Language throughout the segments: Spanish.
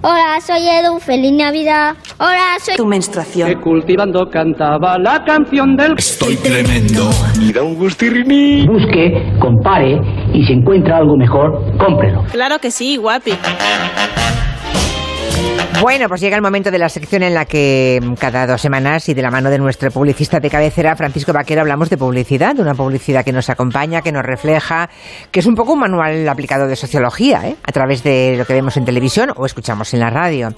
Hola, soy Edu, feliz Navidad. Hola, soy Tu menstruación. que cultivando cantaba la canción del Estoy tremendo. Y da un gustirriní. busque, compare y si encuentra algo mejor, cómprelo. Claro que sí, guapi. Bueno, pues llega el momento de la sección en la que mm, cada dos semanas y de la mano de nuestro publicista de cabecera, Francisco Vaquero, hablamos de publicidad, de una publicidad que nos acompaña, que nos refleja, que es un poco un manual aplicado de sociología, ¿eh? a través de lo que vemos en televisión o escuchamos en la radio.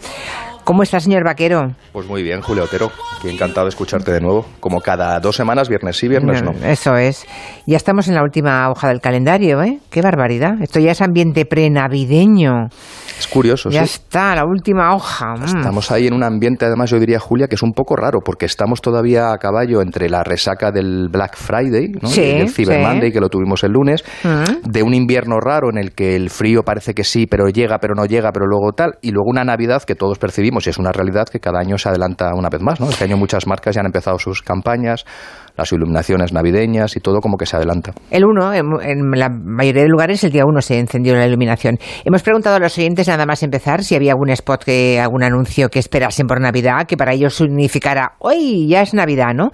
¿Cómo está, señor Vaquero? Pues muy bien, Julio Otero. Qué encantado de escucharte de nuevo. Como cada dos semanas, viernes sí, viernes no. Eso es. Ya estamos en la última hoja del calendario, ¿eh? Qué barbaridad. Esto ya es ambiente prenavideño. Es curioso, ya sí. está, la última hoja. Mm. Estamos ahí en un ambiente, además, yo diría, Julia, que es un poco raro, porque estamos todavía a caballo entre la resaca del Black Friday, ¿no? Sí, el Cyber sí. Monday, que lo tuvimos el lunes, Mm. de un invierno raro en el que el frío parece que sí, pero llega, pero no llega, pero luego tal, y luego una Navidad que todos percibimos, y es una realidad que cada año se adelanta una vez más, ¿no? Este año muchas marcas ya han empezado sus campañas, las iluminaciones navideñas y todo como que se adelanta. El 1, en, en la mayoría de lugares, el día 1 se encendió la iluminación. Hemos preguntado a los oyentes, nada más empezar, si había algún spot, que, algún anuncio que esperasen por Navidad, que para ellos significara, hoy ya es Navidad, ¿no?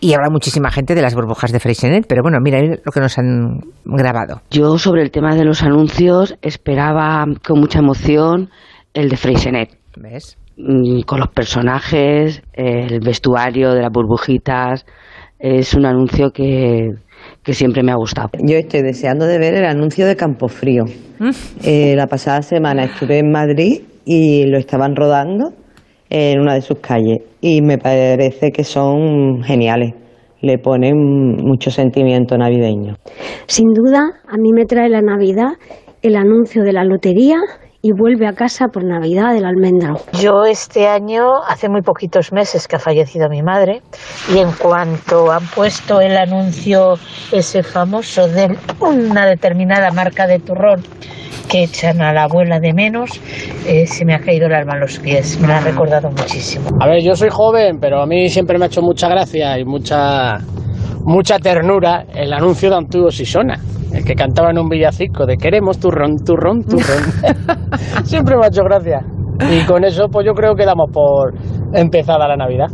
Y habla muchísima gente de las burbujas de Freixenet, pero bueno, mira lo que nos han grabado. Yo sobre el tema de los anuncios esperaba con mucha emoción el de Freixenet, ¿Ves? Mm, con los personajes, el vestuario de las burbujitas. Es un anuncio que, que siempre me ha gustado. Yo estoy deseando de ver el anuncio de Campofrío. Eh, la pasada semana estuve en Madrid y lo estaban rodando en una de sus calles y me parece que son geniales. Le ponen mucho sentimiento navideño. Sin duda, a mí me trae la Navidad el anuncio de la lotería y vuelve a casa por Navidad del almendro. Yo este año, hace muy poquitos meses que ha fallecido mi madre, y en cuanto han puesto el anuncio ese famoso de una determinada marca de turrón que echan a la abuela de menos, eh, se me ha caído el alma a los pies. Me lo ha recordado muchísimo. A ver, yo soy joven, pero a mí siempre me ha hecho mucha gracia y mucha mucha ternura el anuncio de Antiguo Sisona, el que cantaba en un villacico de queremos turrón, turrón, turrón. siempre me ha hecho gracia. Y con eso, pues yo creo que damos por empezada la Navidad.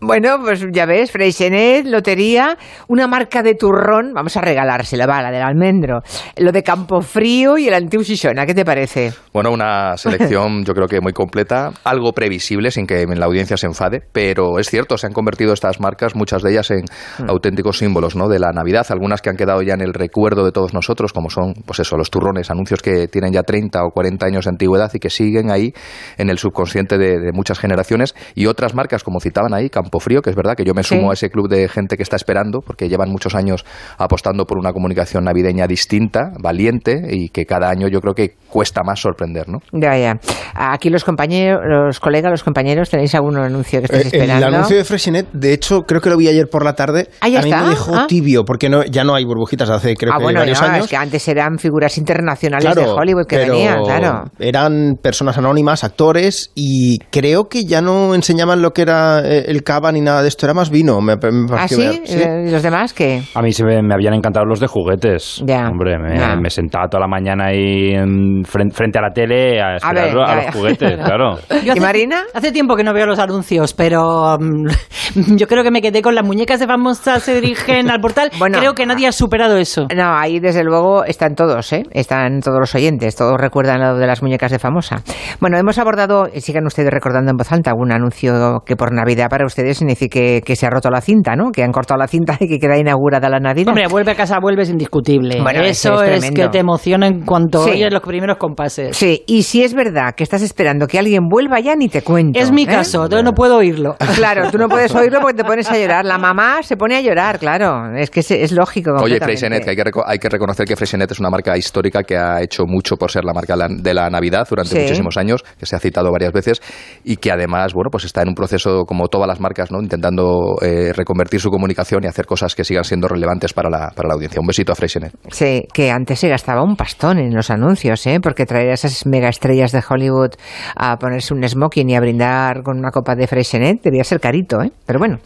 Bueno, pues ya ves, Freixenet, lotería, una marca de turrón, vamos a regalársela, va, la del almendro, lo de Campofrío y el Antiguo Sisona, ¿qué te parece? Bueno, una selección yo creo que muy completa, algo previsible sin que la audiencia se enfade, pero es cierto, se han convertido estas marcas, muchas de ellas en auténticos símbolos ¿no? de la Navidad, algunas que han quedado ya en el recuerdo de todos nosotros, como son, pues eso, los turrones, anuncios que tienen ya 30 o 40 años de antigüedad y que siguen ahí en el subconsciente de, de muchas generaciones, y otras marcas, como citaban ahí, Campofrío, que es verdad que yo me Sí. sumo a ese club de gente que está esperando, porque llevan muchos años apostando por una comunicación navideña distinta, valiente, y que cada año yo creo que cuesta más sorprender, ¿no? Ya, ya. Aquí los compañeros, los colegas, los compañeros, ¿tenéis algún anuncio que estéis Eh, el esperando? anuncio de Freshinet, de hecho, creo que lo vi ayer por la tarde. Ah, ya a mí está. me dejó Ah. tibio, porque no, ya no hay burbujitas hace creo ah, que bueno, varios no, años. es que antes eran figuras internacionales Claro, de Hollywood que pero venían, claro. Eran personas anónimas, actores, y creo que ya no enseñaban lo que era eh, el cava ni nada de esto, era más vino. Me, me ¿Ah, sí? ¿Y los demás qué? A mí se me, me habían encantado los de juguetes. Ya. Hombre, me, Ya. me sentaba toda la mañana ahí en- fren- frente, a la tele a esperar ver, a, los juguetes, claro. ¿Y Yo hace, Marina? Hace tiempo que no veo los anuncios, pero mm, yo creo que me quedé con las muñecas de famosas se dirigen al portal. Bueno, creo que nadie ha superado eso. No, ahí desde luego están todos, ¿eh? Están todos los oyentes, todos recuerdan lo de las muñecas de famosa. Bueno, hemos abordado, eh, sigan ustedes recordando en voz alta, algún anuncio que por Navidad para ustedes signifique que se ha roto la cinta, ¿no? Que han cortado la cinta y que queda inaugurada la Navidad. Hombre, vuelve a casa, vuelve es indiscutible. Bueno, eso es que te emociona en cuanto Sí. oyes los primeros compases. Sí, y si es verdad que estás esperando que alguien vuelva ya, ni te cuento. Es mi ¿eh? caso, entonces no puedo oírlo. Claro, tú no puedes oírlo porque te pones a llorar. La mamá se pone a llorar, claro. Es que es, es lógico. Oye. Freixenet, que hay que, hay que reconocer que Freixenet es una marca histórica que ha hecho mucho por ser la marca la- de la Navidad durante Sí. muchísimos años, que se ha citado varias veces y que además, bueno, pues está en un proceso como todas las marcas marcas, ¿no? intentando eh, reconvertir su comunicación y hacer cosas que sigan siendo relevantes para la, para la audiencia. Un besito a Freixenet. Sí, que antes se gastaba un pastón en los anuncios, ¿eh? porque traer a esas mega estrellas de Hollywood a ponerse un smoking y a brindar con una copa de Freixenet debía ser carito. ¿eh? Pero bueno,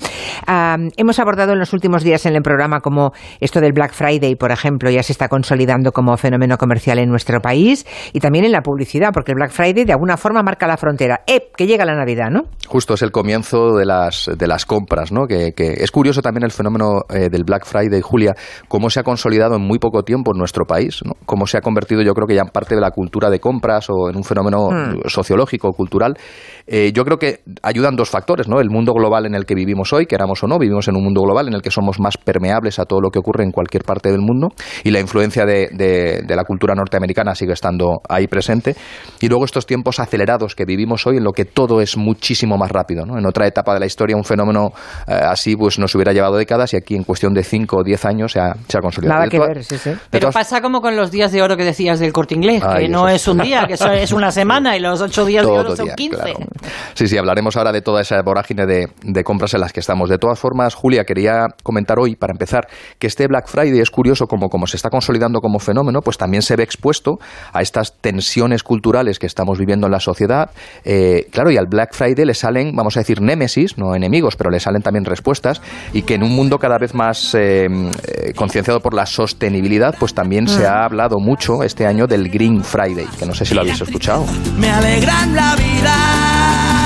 hemos abordado en los últimos días en el programa como esto del Black Friday, por ejemplo, ya se está consolidando como fenómeno comercial en nuestro país y también en la publicidad, porque el Black Friday de alguna forma marca la frontera. ¡Eh! Que llega la Navidad, ¿no? Justo es el comienzo de las, de las compras, ¿no? Que, que es curioso también el fenómeno eh, del Black Friday, Julia, cómo se ha consolidado en muy poco tiempo en nuestro país, ¿no? Cómo se ha convertido, yo creo que ya en parte de la cultura de compras o en un fenómeno Hmm. sociológico, cultural. Eh, yo creo que ayudan dos factores, ¿no? El mundo global en el que vivimos hoy, queramos o no, vivimos en un mundo global en el que somos más permeables a todo lo que ocurre en cualquier parte del mundo y la influencia de, de- de la cultura norteamericana sigue estando ahí presente. Y luego estos tiempos acelerados que vivimos hoy en lo que todo es muchísimo más rápido, ¿no? En otra etapa de la historia un fenómeno eh, así pues nos hubiera llevado décadas y aquí en cuestión de 5 o 10 años se ha, se ha consolidado. Nada que ver, sí, sí. Pero todas- pasa como con los días de oro que decías del corte inglés, Ay, que no eso es un día, que eso es una semana y los ocho días de oro son día, 15. claro. Sí, sí, hablaremos ahora de toda esa vorágine de, de compras en las que estamos. De todas formas, Julia, quería comentar hoy, para empezar, que este Black Friday es curioso como, como se está consolidando como fenómeno, pues también se ve expuesto a estas tensiones culturales que estamos viviendo en la sociedad. Eh, claro, y al Black Friday le salen, vamos a decir, némesis, no enemigos, pero le salen también respuestas, y que en un mundo cada vez más eh, eh, concienciado por la sostenibilidad, pues también se ha hablado mucho este año del Green Friday, que no sé si lo habéis escuchado. me alegran la vida.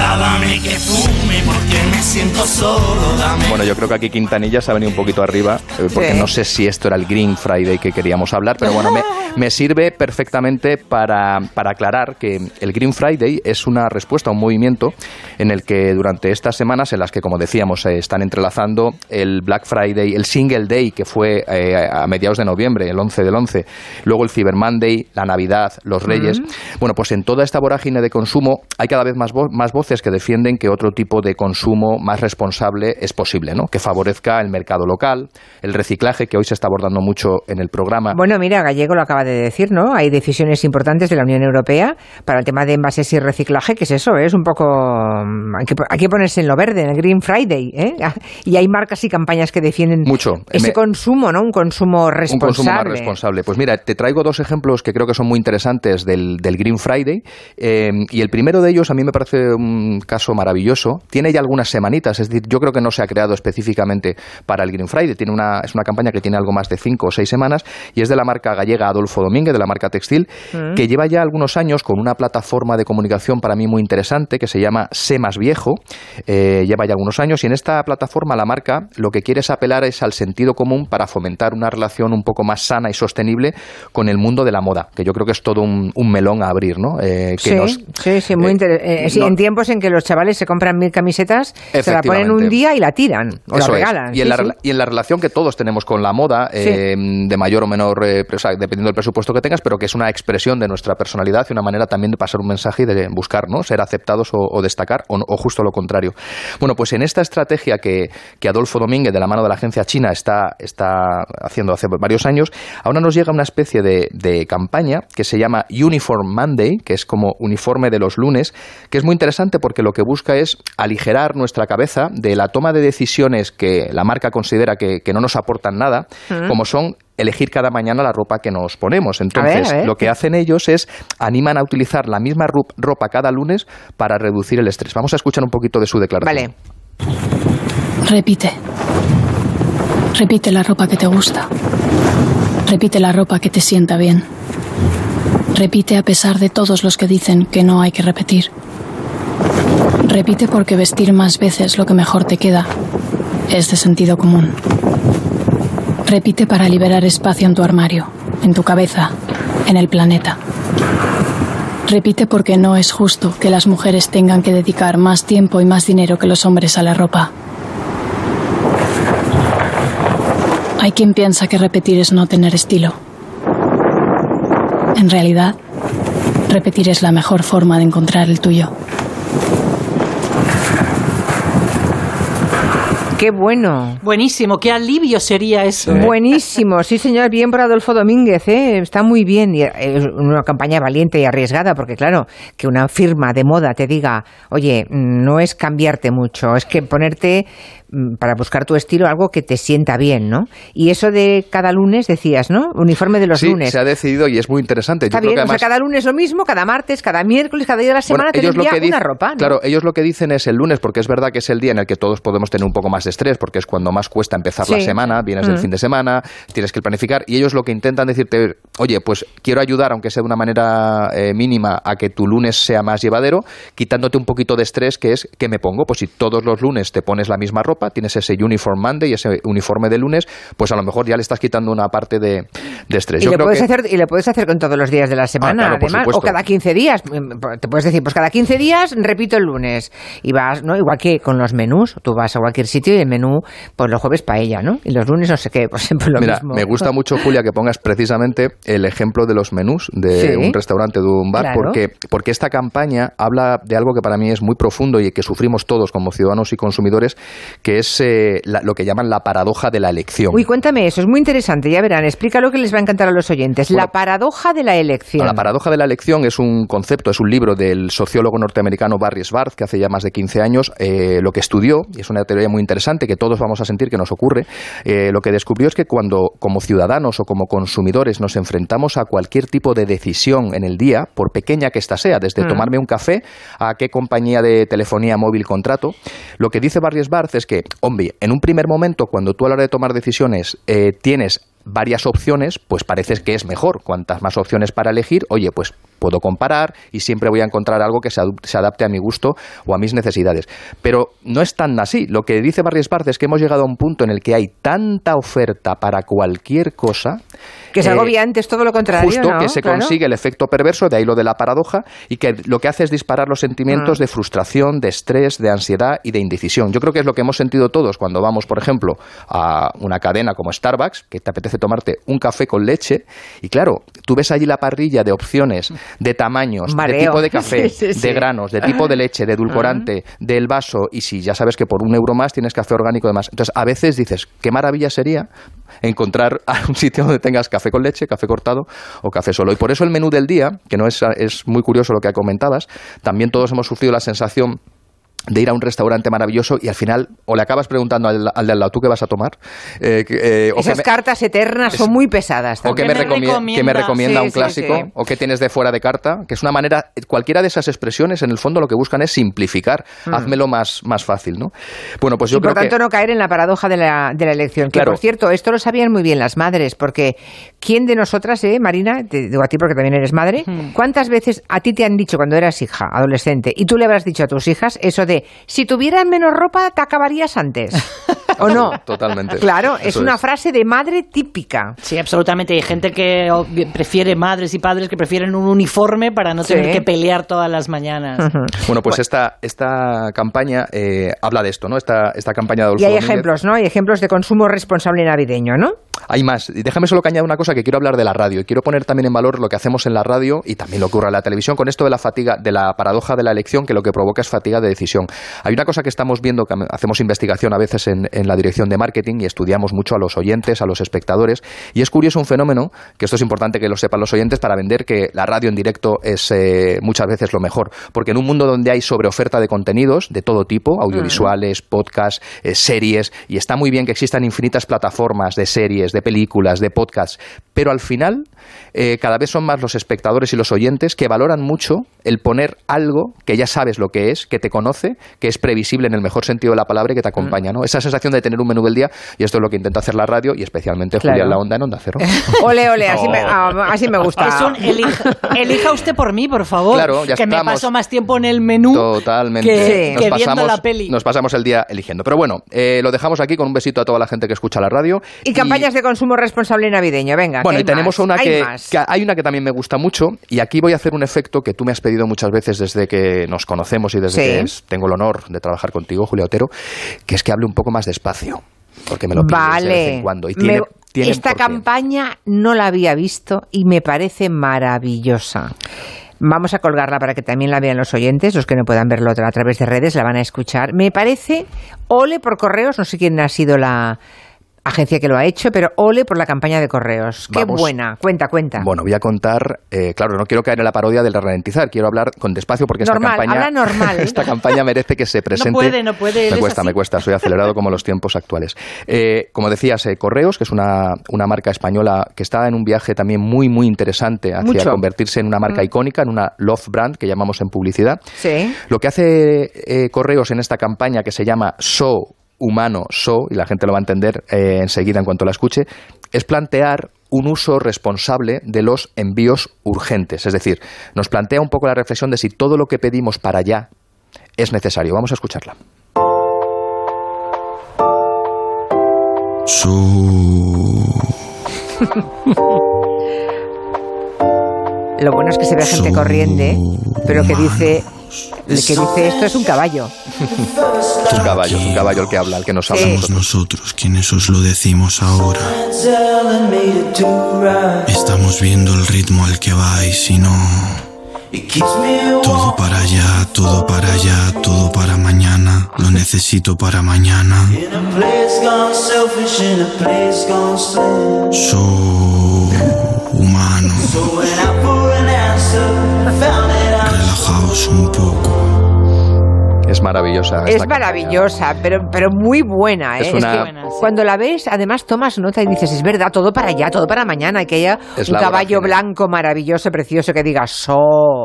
Anda, dame que fume porque me siento solo. Dame Bueno, yo creo que aquí Quintanilla se ha venido un poquito arriba, eh, porque Sí. no sé si esto era el Green Friday que queríamos hablar, pero bueno, me, me sirve perfectamente para, para aclarar que el Green Friday es una respuesta a un movimiento en el que durante estas semanas, en las que, como decíamos, se están entrelazando el Black Friday, el Single Day, que fue eh, a mediados de noviembre, el 11 del 11, luego el Cyber Monday, la Navidad, los Reyes. Bueno, pues en toda esta vorágine de consumo hay cada vez más, vo- más voces que defienden que otro tipo de consumo más responsable es posible, ¿no? Que favorezca el mercado local, el reciclaje, que hoy se está abordando mucho en el programa. Bueno, mira, Gallego lo acaba de decir, ¿no? Hay decisiones importantes de la Unión Europea para el tema de envases y reciclaje, que es eso, ¿eh? es un poco... mm, Hay que, hay que ponerse en lo verde, en el Green Friday, ¿eh? Y hay marcas y campañas que defienden Mucho. ese Me- consumo, ¿no? Un consumo responsable. Un consumo más responsable. Pues mira, te traigo dos ejemplos que creo que son muy interesantes del, del Green Friday. eh, y el primero de ellos a mí me parece un caso maravilloso. Tiene ya algunas semanitas, es decir, yo creo que no se ha creado específicamente para el Green Friday. Tiene una, es una campaña que tiene algo más de cinco o seis semanas y es de la marca gallega Adolfo Domínguez, de la marca Textil, Mm. que lleva ya algunos años con una plataforma de comunicación para mí muy interesante que se llama Sé Más Viejo. Eh, lleva ya algunos años y en esta plataforma la marca lo que quiere es apelar es al sentido común para fomentar una relación un poco más sana y sostenible con el mundo de la moda, que yo creo que es todo un, un melón a abrir, ¿no? Eh, que Sí, nos- sí, sí, muy eh, eh, sí, no- en tiempos en que los chavales se compran mil camisetas, se la ponen un día y la tiran, o Eso la regalan. Y, en sí, la, sí. rela- y en la relación que todos tenemos con la moda, eh, de mayor o menor, eh, o sea, dependiendo del presupuesto que tengas, pero que es una expresión de nuestra personalidad y una manera también de pasar un mensaje y de buscar, ¿no? Ser aceptados o, o destacar, o, justo lo contrario. Bueno, pues en esta estrategia que, que Adolfo Domínguez, de la mano de la agencia china, está, está haciendo hace varios años, ahora nos llega una especie de, de campaña que se llama Uniform Monday, que es como uniforme de los lunes, que es muy interesante porque lo que busca es aligerar nuestra cabeza de la toma de decisiones que la marca considera que, que no nos aportan nada, Mm. como son elegir cada mañana la ropa que nos ponemos. A ver, Entonces, a ver. lo que hacen ellos es animan a utilizar la misma ropa cada lunes para reducir el estrés. Vamos a escuchar un poquito de su declaración. Repite. Repite la ropa que te gusta. Repite la ropa que te sienta bien. Repite a pesar de todos los que dicen que no hay que repetir. Repite porque vestir más veces lo que mejor te queda es de sentido común. Repite para liberar espacio en tu armario, en tu cabeza, en el planeta. Repite porque no es justo que las mujeres tengan que dedicar más tiempo y más dinero que los hombres a la ropa. Hay quien piensa que repetir es no tener estilo. En realidad, repetir es la mejor forma de encontrar el tuyo. Qué bueno. Buenísimo, qué alivio sería eso. Buenísimo, sí señor, bien por Adolfo Domínguez, ¿eh? está muy bien. Y es una campaña valiente y arriesgada, porque claro, que una firma de moda te diga, oye, no es cambiarte mucho, es que ponerte mm, para buscar tu estilo algo que te sienta bien, ¿no? Y eso de cada lunes, decías, ¿no? Uniforme de los sí, lunes. se ha decidido y es muy interesante. Está Yo creo bien, que o sea, además- cada lunes lo mismo, cada martes, cada miércoles, cada día de la semana Bueno, te una ropa. ¿no? Claro, ellos lo que dicen es el lunes, porque es verdad que es el día en el que todos podemos tener un poco más de estrés, porque es cuando más cuesta empezar la semana, vienes del Mm. fin de semana, tienes que planificar, y ellos lo que intentan decirte, oye, pues quiero ayudar, aunque sea de una manera eh, mínima, a que tu lunes sea más llevadero, quitándote un poquito de estrés, que es, ¿qué me pongo? Pues si todos los lunes te pones la misma ropa, tienes ese uniform Monday, ese uniforme de lunes, pues a lo mejor ya le estás quitando una parte de, de estrés. Y Yo le, creo puedes que- hacer, y puedes hacer con todos los días de la semana, claro, por además, o cada 15 días. Te puedes decir, pues cada 15 días repito el lunes. Y vas, ¿no? Igual que con los menús. Tú vas a cualquier sitio y el menú, pues los jueves paella, ¿no? Y los lunes no sé qué, pues siempre lo Mira, mismo. me gusta mucho, Julia, que pongas precisamente el ejemplo de los menús de Sí. un restaurante, de un bar, Claro. porque, porque esta campaña habla de algo que para mí es muy profundo y que sufrimos todos como ciudadanos y consumidores, que es eh, la- lo que llaman la paradoja de la elección. Uy, cuéntame eso, es muy interesante, ya verán, explícalo que les va a encantar a los oyentes. la paradoja de la elección. La paradoja de la elección es un concepto, es un libro del sociólogo norteamericano Barry Schwartz, que hace ya más de 15 años eh, lo que estudió, y es una teoría muy interesante que todos vamos a sentir que nos ocurre, eh, lo que descubrió es que cuando como ciudadanos o como consumidores nos enfrentamos a cualquier tipo de decisión en el día, por pequeña que ésta sea, desde Mm. tomarme un café a qué compañía de telefonía móvil contrato, lo que dice Barry Schwartz es que, hombre, en un primer momento, cuando tú a la hora de tomar decisiones eh, tienes varias opciones, pues parece que es mejor. Cuantas más opciones para elegir, oye, pues puedo comparar y siempre voy a encontrar algo que se, adapte a mi gusto o a mis necesidades. Pero no es tan así. Lo que dice Barry Schwartz es que hemos llegado a un punto en el que hay tanta oferta para cualquier cosa Que es eh, agobiante, es todo lo contrario. Justo ¿no? que se Claro. consigue el efecto perverso, de ahí lo de la paradoja, y que lo que hace es disparar los sentimientos Mm. de frustración, de estrés, de ansiedad y de indecisión. Yo creo que es lo que hemos sentido todos cuando vamos, por ejemplo, a una cadena como Starbucks, que te apetece tomarte un café con leche, y claro, tú ves allí la parrilla de opciones, de tamaños, de tipo de café, Sí, sí, sí. de granos, de tipo de leche, de edulcorante, del vaso, y si ya sabes que por un euro más tienes café orgánico y demás. Entonces, a veces dices, qué maravilla sería encontrar un sitio donde tengas café con leche, café cortado o café solo. Y por eso el menú del día, que no es, es muy curioso lo que comentabas, también todos hemos sufrido la sensación de ir a un restaurante maravilloso y al final o le acabas preguntando al, al de al lado, ¿tú qué vas a tomar? Eh, que- eh, o Esas me- cartas eternas son muy pesadas. o que también. me, que me recomienda Sí, un clásico, sí. o que tienes de fuera de carta, que es una manera, cualquiera de esas expresiones en el fondo lo que buscan es simplificar, Mm. házmelo más, más fácil, ¿no? Bueno, pues yo y por creo tanto que... no caer en la paradoja de la, de la elección. Que Claro. por cierto, esto lo sabían muy bien las madres, porque ¿quién de nosotras, eh, Marina, te digo a ti porque también eres madre, cuántas veces a ti te han dicho cuando eras hija, adolescente, y tú le habrás dicho a tus hijas eso de, si tuvieras menos ropa, te acabarías antes? ¿O no? Totalmente. Claro, es una es. frase de madre típica. Sí, absolutamente. Hay gente que prefiere, madres y padres que prefieren un uniforme para no Sí. tener que pelear todas las mañanas. Bueno, pues esta, esta campaña eh, habla de esto, ¿no? Esta, esta campaña de Adolfo Y hay Domínguez. ejemplos, ¿no? Hay ejemplos de consumo responsable navideño, ¿no? Hay más. Y déjame solo que añada una cosa que quiero hablar de la radio. Y quiero poner también en valor lo que hacemos en la radio y también lo que ocurre en la televisión con esto de la fatiga, de la paradoja de la elección, que lo que provoca es fatiga de decisión. Hay una cosa que estamos viendo, que hacemos investigación a veces en, en la dirección de marketing y estudiamos mucho a los oyentes, a los espectadores. Y es curioso un fenómeno, que esto es importante que lo sepan los oyentes para vender que la radio en directo es eh, muchas veces lo mejor. Porque en un mundo donde hay sobreoferta de contenidos de todo tipo, audiovisuales, podcasts, eh, series, y está muy bien que existan infinitas plataformas de series, de películas, de podcasts, pero al final eh, cada vez son más los espectadores y los oyentes que valoran mucho el poner algo que ya sabes lo que es, que te conoce, que es previsible en el mejor sentido de la palabra y que te acompaña, ¿no? Esa sensación de tener un menú del día, y esto es lo que intenta hacer la radio y especialmente Claro. Julián La Onda en Onda Cero. Ole, ole, así, me, Oh. ah, así me gusta. Es un elija, elija usted por mí, por favor. Claro, ya que me paso más tiempo en el menú Totalmente. que, Nos que viendo la peli. Nos pasamos el día eligiendo. Pero bueno, eh, lo dejamos aquí con un besito a toda la gente que escucha la radio. Y campañas de consumo responsable navideño, venga. Bueno, y hay tenemos más, una que, hay una que también me gusta mucho y aquí voy a hacer un efecto que tú me has pedido muchas veces desde que nos conocemos y desde Sí. que es- tengo el honor de trabajar contigo, Julia Otero, que es que hable un poco más despacio, porque me lo pides Vale. de vez en cuando y tiene, esta campaña no la había visto y me parece maravillosa. Vamos a colgarla para que también la vean los oyentes, los que no puedan verlo a través de redes, la van a escuchar. Me parece, ole por correos, no sé quién ha sido la agencia que lo ha hecho, pero ole por la campaña de correos. Qué Vamos. buena. Cuenta, cuenta. Bueno, voy a contar, eh, claro, no quiero caer en la parodia del ralentizar, quiero hablar con despacio porque Normal, esta campaña, habla normal. esta campaña merece que se presente. puede, no puede, Me es cuesta, así. me cuesta, soy acelerado como los tiempos actuales. Eh, como decías, eh, Correos, que es una, una marca española que está en un viaje también muy, muy interesante hacia Mucho. convertirse en una marca Mm. icónica, en una love brand que llamamos en publicidad. Sí. Lo que hace eh, Correos en esta campaña que se llama So Humano So, y la gente lo va a entender eh, enseguida en cuanto la escuche, es plantear un uso responsable de los envíos urgentes. Es decir, nos plantea un poco la reflexión de si todo lo que pedimos para allá es necesario. Vamos a escucharla. Lo bueno es que se ve gente corriendo, pero que dice, el que dice esto es un caballo. Es un caballo, es un caballo el que habla, el que nos habla. a Sí. nosotros. Nosotros quienes os lo decimos ahora. Estamos viendo el ritmo al que vais y no. Todo para allá, todo para allá, todo para mañana. Lo necesito para mañana. So humano. Relajaos un poco. Es maravillosa. Es campaña. maravillosa, pero, pero muy buena. ¿eh? Es una- que cuando la ves, además tomas nota y dices, es verdad, todo para allá, todo para mañana, y que haya Es un caballo vorágine. blanco maravilloso, precioso, que diga, so,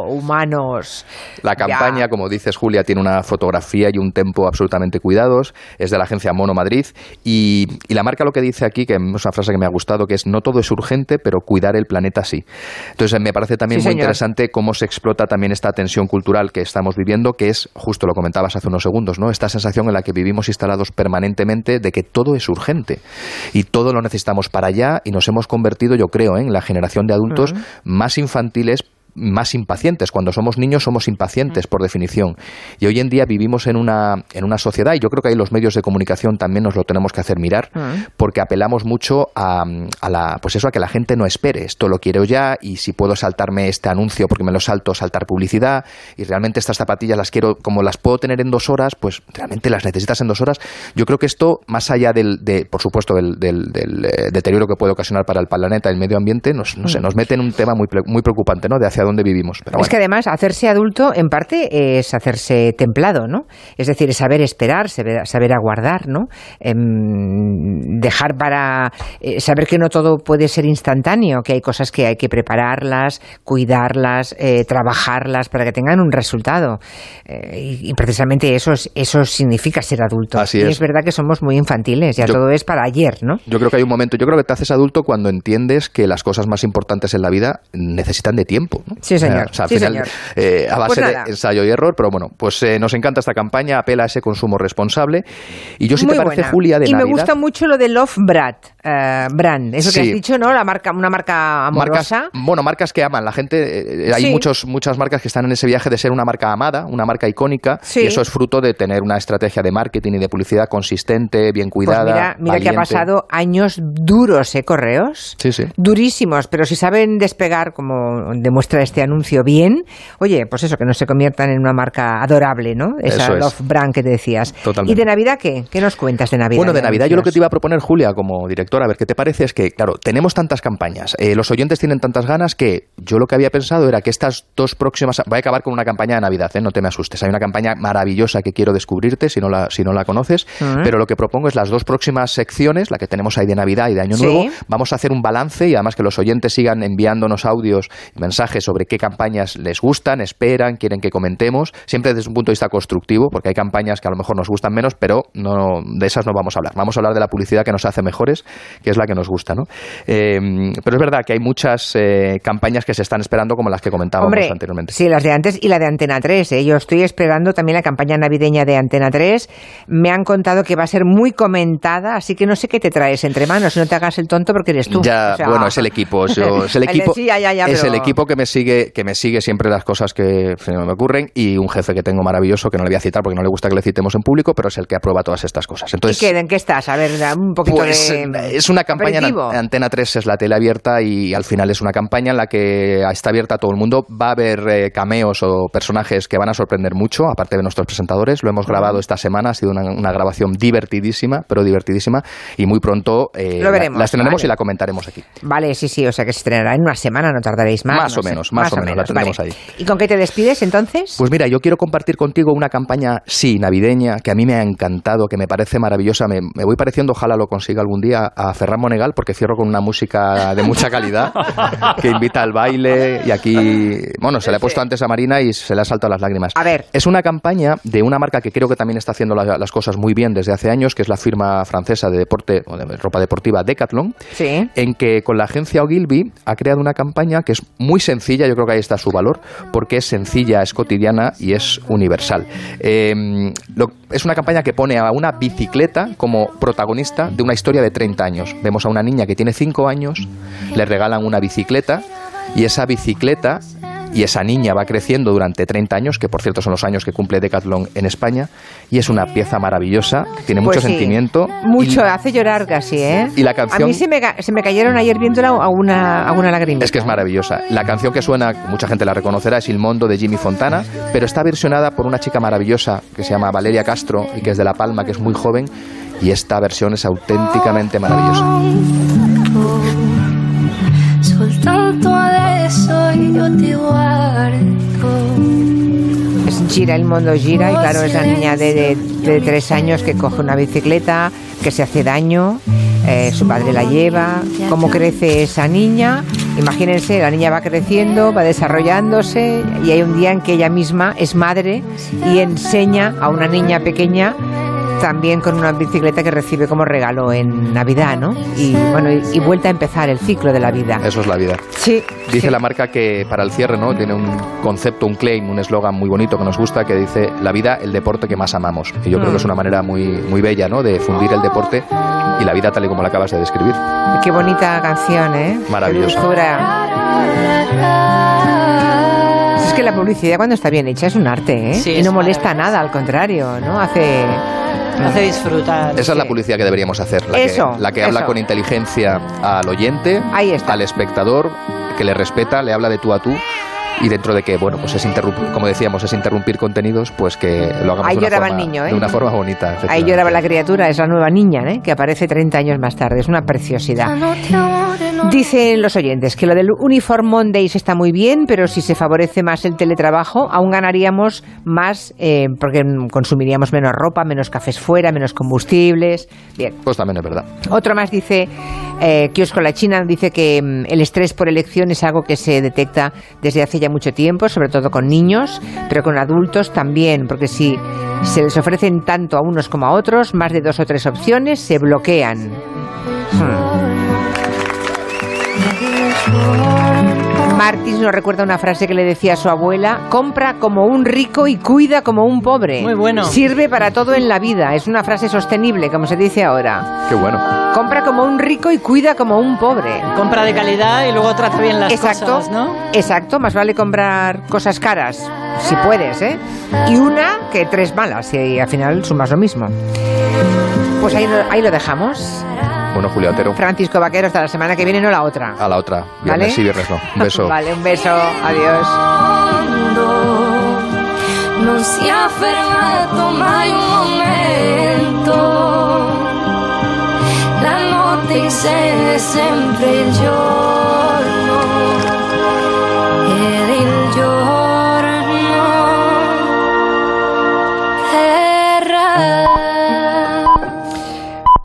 humanos. La campaña, como dices Julia, tiene una fotografía y un tempo absolutamente cuidados. Es de la agencia Mono Madrid. Y, y la marca lo que dice aquí, que es una frase que me ha gustado, que es no todo es urgente, pero cuidar el planeta sí. Entonces me parece también Sí, muy señor. interesante cómo se explota también esta tensión cultural que estamos viviendo, que es, justo lo comentabas hace unos segundos, ¿no? Esta sensación en la que vivimos instalados permanentemente de que todo es urgente y todo lo necesitamos para allá y nos hemos convertido, yo creo, ¿eh? en la generación de adultos más infantiles más impacientes. Cuando somos niños somos impacientes por definición. Y hoy en día vivimos en una, en una sociedad, y yo creo que ahí los medios de comunicación también nos lo tenemos que hacer mirar, porque apelamos mucho a, a la, pues eso, a que la gente no espere. Esto lo quiero ya, y si puedo saltarme este anuncio porque me lo salto, saltar publicidad, y realmente estas zapatillas las quiero, como las puedo tener en dos horas, pues realmente las necesitas en dos horas. Yo creo que esto, más allá del, de, por supuesto, del, del- del, eh, deterioro que puede ocasionar para el planeta y el medio ambiente, nos, no sé, nos mete en un tema muy, muy preocupante, ¿no? De hacia dónde vivimos. Pero Es bueno. que además hacerse adulto en parte es hacerse templado, ¿no? Es decir, es saber esperar, saber, saber aguardar, ¿no? Em, dejar para eh, saber que no todo puede ser instantáneo, que hay cosas que hay que prepararlas, cuidarlas, eh, trabajarlas para que tengan un resultado. Eh, y, y precisamente eso, es- eso significa ser adulto. Así y es. es verdad que somos muy infantiles, ya Yo- todo es para ayer, ¿no? Yo creo que hay un momento, yo creo que te haces adulto cuando entiendes que las cosas más importantes en la vida necesitan de tiempo. ¿no? Sí, señor. O sea, al Sí, final, señor. eh, a base Pues de ensayo y error, pero bueno, pues eh, nos encanta esta campaña, apela a ese consumo responsable. Y yo, si Muy te parece, buena. Julia, de y me Navidad, gusta mucho lo de Love Brand, eh, brand, eso que Sí. has dicho, ¿no? La marca, una marca marcas, amorosa. bueno, marcas que aman. La gente, eh, hay Sí. muchos, muchas marcas que están en ese viaje de ser una marca amada, una marca icónica, Sí. y eso es fruto de tener una estrategia de marketing y de publicidad consistente, bien Pues cuidada. mira, mira que ha pasado años duros, ¿eh? Correos. Sí, sí. Durísimos, pero si saben despegar, como demuestra este anuncio bien, oye, pues eso, que no se conviertan en una marca adorable, ¿no? Esa Eso es. Love Brand que te decías. Totalmente. ¿Y de Navidad qué? ¿Qué nos cuentas de Navidad? Bueno, de Navidad yo lo que te iba a proponer, Julia, como directora, a ver qué te parece, es que, claro, tenemos tantas campañas, eh, los oyentes tienen tantas ganas que yo lo que había pensado era que estas dos próximas... Voy a acabar con una campaña de Navidad, ¿eh? no te me asustes. Hay una campaña maravillosa que quiero descubrirte si no la, si no la conoces, pero lo que propongo es las dos próximas secciones, la que tenemos ahí de Navidad y de Año Sí. Nuevo, vamos a hacer un balance y además que los oyentes sigan enviándonos audios y mensajes sobre qué campañas les gustan, esperan, quieren que comentemos, siempre desde un punto de vista constructivo, porque hay campañas que a lo mejor nos gustan menos, pero no de esas no vamos a hablar. Vamos a hablar de la publicidad que nos hace mejores, que es la que nos gusta, ¿no? Eh, pero es verdad que hay muchas eh, campañas que se están esperando, como las que comentábamos Hombre, anteriormente. sí, las de antes y la de Antena 3. ¿eh? Yo estoy esperando también la campaña navideña de Antena 3. Me han contado que va a ser muy comentada, así que no sé qué te traes entre manos. No te hagas el tonto porque eres tú. Ya, O sea, bueno, es el equipo. yo- es el el- equipo, sí, ya, ya, ya, es pero- el equipo que me sigue, que me sigue siempre las cosas que me ocurren y un jefe que tengo maravilloso que no le voy a citar porque no le gusta que le citemos en público, pero es el que aprueba todas estas cosas. Entonces, ¿Y qué, en qué estás? A ver, un poquito pues, de... es una campaña, aperitivo. Antena 3 es la tele abierta y al final es una campaña en la que está abierta a todo el mundo. Va a haber eh, cameos o personajes que van a sorprender mucho, aparte de nuestros presentadores. Lo hemos grabado esta semana, ha sido una, una grabación divertidísima, pero divertidísima, y muy pronto eh, Lo la- veremos, la, estrenaremos vale. y la comentaremos aquí. Vale, sí, sí, o sea que se estrenará en una semana, no tardaréis más. Más no o sé, menos, más o menos, la tendremos vale. ahí. ¿Y con qué te despides entonces? Pues mira, yo quiero compartir contigo una campaña, sí, navideña, que a mí me ha encantado, que me parece maravillosa. Me, me voy pareciendo, ojalá lo consiga algún día, a Ferran Monegal, porque cierro con una música de mucha calidad, que invita al baile. Y aquí, bueno, se le ha puesto antes a Marina y se le ha saltado las lágrimas. A ver. Es una campaña de una marca que creo que también está haciendo la- las cosas muy bien desde hace años, que es la firma francesa de deporte o de ropa deportiva Decathlon Sí. en que con la agencia Ogilvy ha creado una campaña que es muy sencilla, yo creo que ahí está su valor, porque es sencilla, es cotidiana y es universal. Lo- es una campaña que pone a una bicicleta como protagonista de una historia de 30 años. Vemos a una niña que tiene 5 años, le regalan una bicicleta y esa bicicleta y esa niña va creciendo durante 30 años, que por cierto son los años que cumple Decathlon en España, y es una pieza maravillosa, tiene Pues mucho sí. sentimiento. Mucho, hace llorar casi, ¿eh? Y la canción- A mí se me, se me cayeron ayer viéndola a una, a una lagrimita. Es que es maravillosa. La canción que suena, mucha gente la reconocerá, es Il Mondo de Jimmy Fontana, pero está versionada por una chica maravillosa que se llama Valeria Castro y que es de La Palma, que es muy joven, y esta versión es auténticamente maravillosa. Adesso io ti guardo. Es gira, el mundo gira y claro, es la niña de, de- de tres años que coge una bicicleta, que se hace daño, eh, su padre la lleva, cómo crece esa niña. Imagínense, la niña va creciendo, va desarrollándose y hay un día en que ella misma es madre y enseña a una niña pequeña también con una bicicleta que recibe como regalo en Navidad, ¿no? Y bueno, y, y vuelta a empezar el ciclo de la vida. Eso es la vida. Sí. Dice sí. la marca que para el cierre, ¿no? Tiene un concepto, un claim, un eslogan muy bonito que nos gusta que dice la vida, el deporte que más amamos. Y yo creo Mm. que es una manera muy, muy bella, ¿no? De fundir el deporte y la vida tal y como la acabas de describir. Qué bonita canción, ¿eh? Maravillosa. Qué que la publicidad cuando está bien hecha es un arte, ¿eh? Sí, y no molesta nada, al contrario, ¿no? Hace... Hace disfrutar. Esa es la publicidad que deberíamos hacer, la Eso, que, la que habla con inteligencia al oyente, al espectador, que le respeta, le habla de tú a tú. Y dentro de que, bueno, pues es interrumpir, como decíamos, es interrumpir contenidos, pues que lo hagamos Ahí de, una lloraba forma, el niño, ¿eh? de una forma bonita. Ahí lloraba la criatura, es la nueva niña, ¿eh? Que aparece 30 años más tarde, es una preciosidad. Dicen los oyentes que lo del Uniform Mondays está muy bien, pero si se favorece más el teletrabajo, aún ganaríamos más eh, porque consumiríamos menos ropa, menos cafés fuera, menos combustibles. Bien. Pues también es verdad. Otro más dice, eh, Kiosco La China dice que mm, el estrés por elección es algo que se detecta desde hace ya mucho tiempo, sobre todo con niños, pero con adultos también, porque si se les ofrecen tanto a unos como a otros, más de dos o tres opciones, se bloquean. Martis nos recuerda una frase que le decía a su abuela, compra como un rico y cuida como un pobre. Muy bueno. Sirve para todo en la vida, es una frase sostenible, como se dice ahora. Qué bueno. Compra como un rico y cuida como un pobre. Compra de calidad y luego trata bien las Exacto, cosas, ¿no? Exacto, más vale comprar cosas caras, si puedes, ¿eh? Y una que tres malas, y al final sumas lo mismo. Pues ahí, lo- ahí lo dejamos. Bueno, Julio Otero, Francisco Vaquero, hasta la semana que viene, no la otra. a la otra. ¿Vale? Viernes sí, viernes no. Un beso. vale, un beso, adiós. Non si è fermato mai un momento. La notte è sempre il giorno.